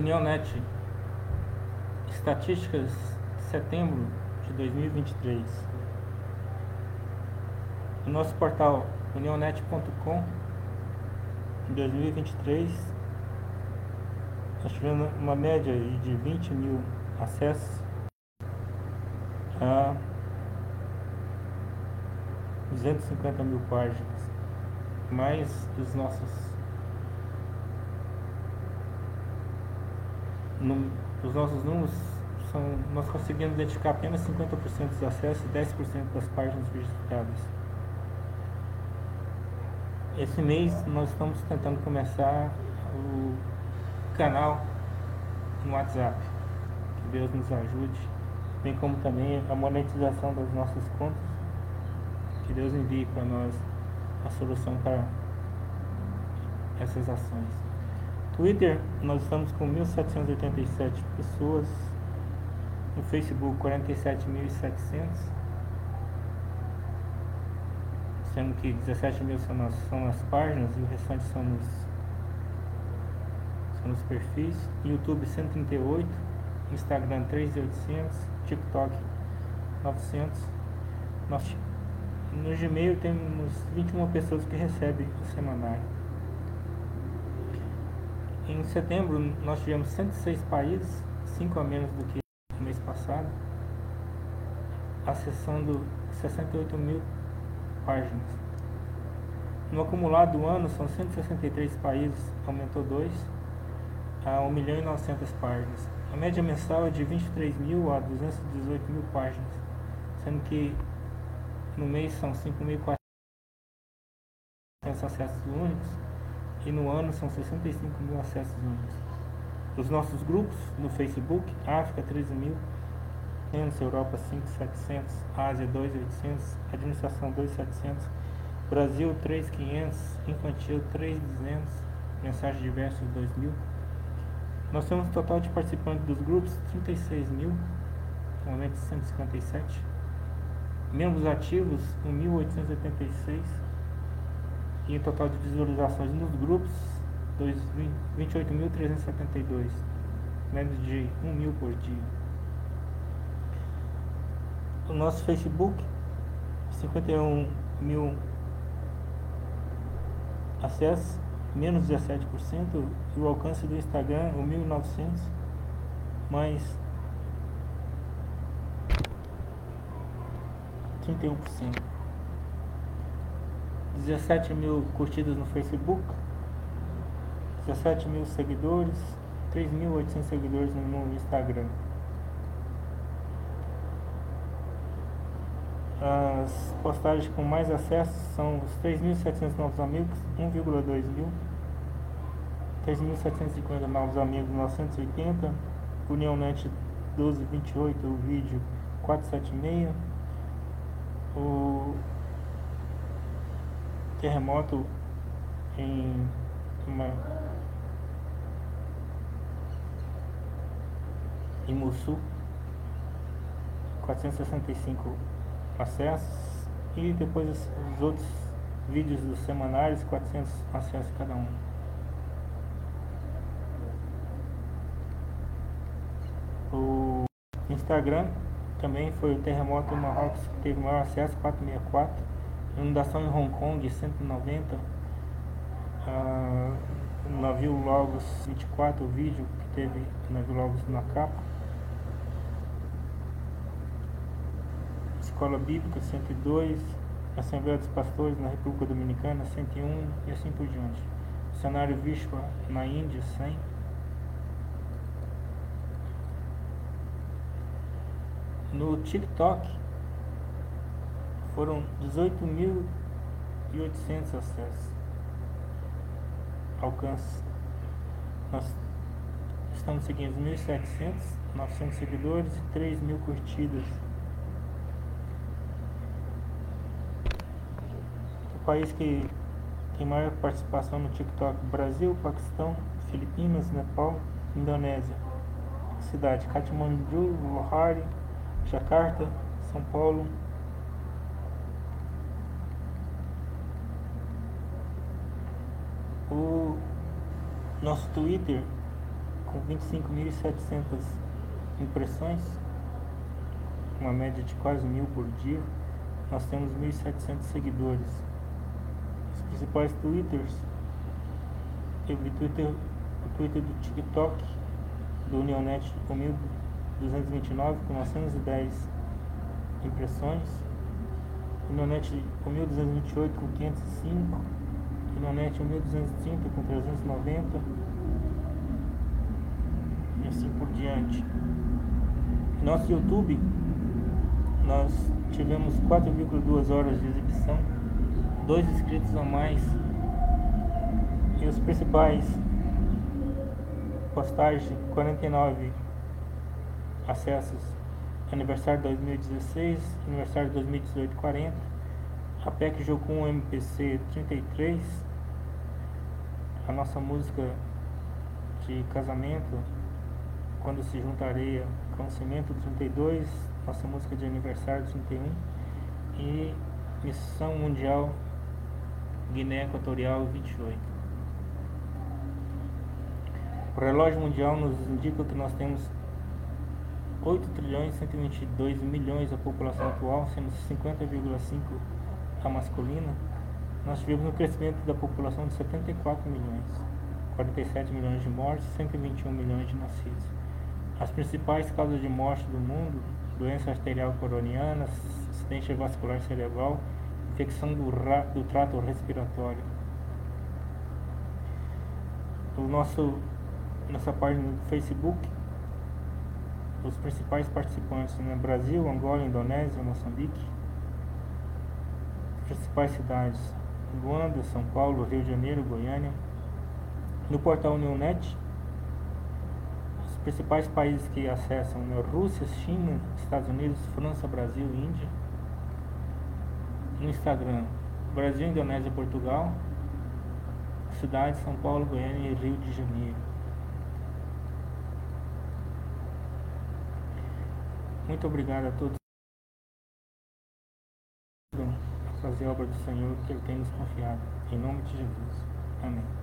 Unionet, estatísticas de setembro de 2023. O nosso portal unionet.com em 2023 nós tivemos uma média de 20 mil acessos a 250 mil páginas, mais os nossos os nossos números são nós conseguimos identificar apenas 50% dos acessos e 10% das páginas visitadas. Esse mês nós estamos tentando começar o canal no WhatsApp. Que Deus nos ajude, bem como também a monetização das nossas contas. Que Deus envie para nós a solução para essas ações. Twitter, nós estamos com 1.787 pessoas. No Facebook, 47.700. Sendo que 17 mil são, são nas páginas e o restante são nos, são nos perfis. YouTube 138, Instagram 3.800, TikTok 900. Nós, no Gmail temos 21 pessoas que recebem o semanário. Em setembro nós tivemos 106 países, 5 a menos do que no mês passado, acessando 68 mil páginas. No acumulado do ano são 163 países, aumentou 2 a 1 milhão e 900 páginas. A média mensal é de 23 mil a 218 mil páginas, sendo que no mês são 5.400 acessos únicos e no ano são 65 mil acessos únicos. Os nossos grupos no Facebook, África 13 mil, Europa 5.700, Ásia 2.800, Administração 2.700, Brasil 3.500, Infantil 3.200, Mensagem Diversos 2.000. Nós temos um total de participantes dos grupos 36 mil, atualmente 157. Membros ativos 1.886 e o total de visualizações nos grupos 28.372, menos de 1 mil por dia. O nosso Facebook, 51 mil acessos, menos 17%, e o alcance do Instagram, o 1.900, mais 31%. 17 mil curtidas no Facebook, 17 mil seguidores, 3.800 seguidores no Instagram. As postagens com mais acessos são os 3.700 novos amigos, 1,2 mil. 3.750 novos amigos, 980. União Net 1228, o vídeo 476. O terremoto em uma em Mussul 465 acessos e depois os, os outros vídeos dos semanários 400 acessos cada um. O Instagram também foi o terremoto em Marrocos que teve maior acesso 464 inundação em Hong Kong 190 uh, navio Logos 24 o vídeo que teve navio Logos na capa Escola Bíblica 102, Assembleia dos Pastores na República Dominicana 101 e assim por diante. Cenário Vishwa na Índia 100. No TikTok foram 18.800 acessos. Alcance. Nós estamos seguindo 1.700, 900 seguidores e 3.000 curtidas. país que tem maior participação no TikTok: Brasil, Paquistão, Filipinas, Nepal, Indonésia. Cidade: Katmandu, Lahore, Jakarta, São Paulo. O nosso Twitter com 25.700 impressões, uma média de quase mil por dia. Nós temos 1.700 seguidores. Os principais twitters, vi Twitter, o Twitter do TikTok, do Unionet com 1.229, com 910 impressões. Unionet com 1.228 com 505. Unionet 1.230 com 390. E assim por diante. Nosso YouTube nós tivemos 4,2 horas de exibição, dois inscritos a mais e os principais postagens 49 acessos aniversário 2016, aniversário 2018 40, a PEC Jocum MPC 33, a nossa música de casamento, quando se juntaria com cimento 32, nossa música de aniversário 31 e Missão Mundial Guiné Equatorial 28. O relógio mundial nos indica que nós temos 8 trilhões 122 milhões a população atual, sendo 50,5 a masculina. Nós tivemos um crescimento da população de 74 milhões, 47 milhões de mortes, 121 milhões de nascidos. As principais causas de morte do mundo doença arterial coroniana, acidente vascular cerebral, infecção do, do trato respiratório. O nosso, nossa página do Facebook, os principais participantes, né? Brasil, Angola, Indonésia, Moçambique. Principais cidades, Luanda, São Paulo, Rio de Janeiro, Goiânia. No portal Neonet, principais países que acessam né? Rússia, China, Estados Unidos, França, Brasil, Índia. No Instagram, Brasil, Indonésia, Portugal. Cidades São Paulo, Goiânia e Rio de Janeiro. Muito obrigado a todos fazer a obra do Senhor que Ele tem nos confiado. Em nome de Jesus. Amém.